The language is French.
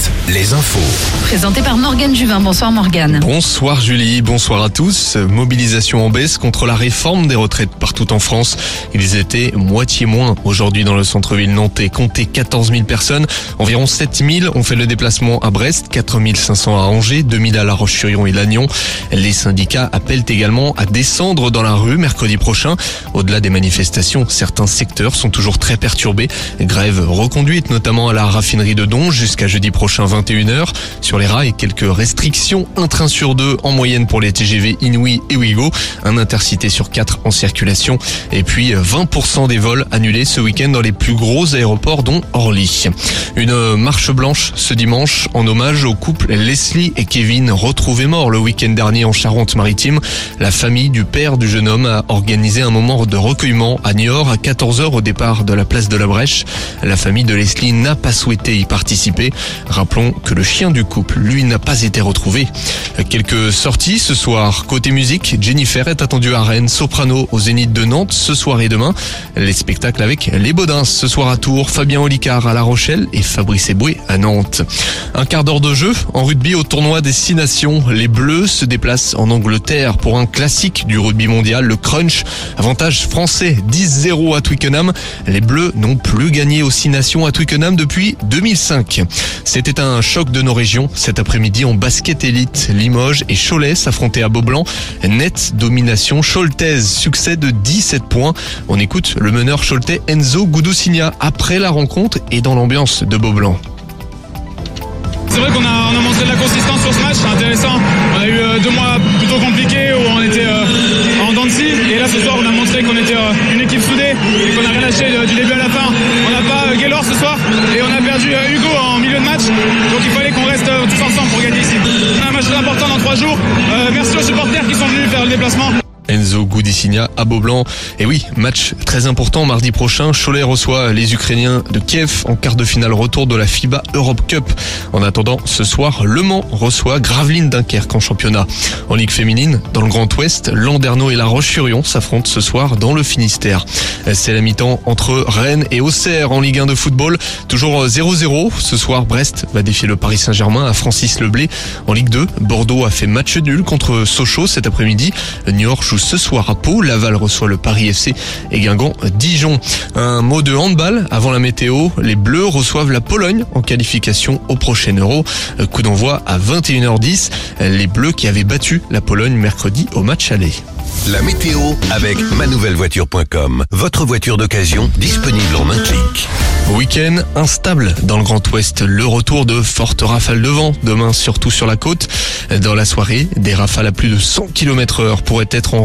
7, les infos. Présenté par Morgane Juvin. Bonsoir Morgane. Bonsoir Julie, bonsoir à tous. Mobilisation en baisse contre la réforme des retraites partout en France. Ils étaient moitié moins aujourd'hui dans le centre-ville nantais. Comptez 14 000 personnes. Environ 7 000 ont fait le déplacement à Brest, 4 500 à Angers, 2 000 à La Roche-sur-Yon et Lannion. Les syndicats appellent également à descendre dans la rue mercredi prochain. Au-delà des manifestations, certains secteurs sont toujours très perturbés. Grève reconduite notamment à la raffinerie de Donge jusqu'à jeudi prochain 21h. Sur les rails, quelques restrictions, un train sur deux en moyenne pour les TGV Inouï et Ouigo, un intercité sur quatre en circulation et puis 20% des vols annulés ce week-end dans les plus gros aéroports dont Orly. Une marche blanche ce dimanche en hommage au couple Leslie et Kevin retrouvés morts le week-end dernier en Charente-Maritime. La famille du père du jeune homme a organisé un moment de recueillement à Niort à 14h au départ de la place de la Brèche. La famille de Leslie n'a pas souhaité y participer. Rappelons que le chien du couple, lui, n'a pas été retrouvé. Quelques sorties ce soir. Côté musique, Jennifer est attendue à Rennes, soprano au Zénith de Nantes ce soir et demain. Les spectacles avec Les Baudins ce soir à Tours, Fabien Olicard à La Rochelle et Fabrice Eboué à Nantes. Un quart d'heure de jeu en rugby au tournoi des Six Nations. Les Bleus se déplacent en Angleterre pour un classique du rugby mondial, le crunch. Avantage français 10-0 à Twickenham. Les Bleus n'ont plus gagné aux Six Nations à Twickenham depuis 2005. C'était un choc de nos régions. Cet après-midi en basket élite, Limoges et Cholet s'affrontaient à Beaublanc. Nette domination choltaise, succès de 17 points. On écoute le meneur choletais Enzo Goudousigna après la rencontre et dans l'ambiance de Beaublanc. C'est vrai qu'on a, on a montré de la consistance sur ce match, c'est intéressant. On a eu euh, deux mois plutôt compliqués où on était euh, en dents de scie. Et là ce soir on a montré qu'on était euh, une équipe soudée et qu'on n'a rien lâché du début à la Euh, merci aux supporters qui sont venus faire le déplacement. À Beaublanc. Et oui, match très important mardi prochain. Cholet reçoit les Ukrainiens de Kiev en quart de finale retour de la FIBA Europe Cup. En attendant, ce soir, Le Mans reçoit Gravelines Dunkerque en championnat. En Ligue féminine, dans le Grand Ouest, Landerneau et La Roche-sur-Yon s'affrontent ce soir dans le Finistère. C'est la mi-temps entre Rennes et Auxerre en Ligue 1 de football. Toujours 0-0. Ce soir, Brest va défier le Paris Saint-Germain à Francis Leblé. En Ligue 2, Bordeaux a fait match nul contre Sochaux cet après-midi. Niort joue ce soir à Pau. Laval reçoit le Paris FC et Guingamp Dijon. Un mot de handball avant la météo. Les Bleus reçoivent la Pologne en qualification au prochain Euro. Coup d'envoi à 21h10. Les Bleus qui avaient battu la Pologne mercredi au match aller. La météo avec manouvellevoiture.com. Votre voiture d'occasion disponible en un clic. Week-end instable dans le Grand Ouest. Le retour de fortes rafales de vent demain surtout sur la côte. Dans la soirée, des rafales à plus de 100 km heure pourraient être enregistrées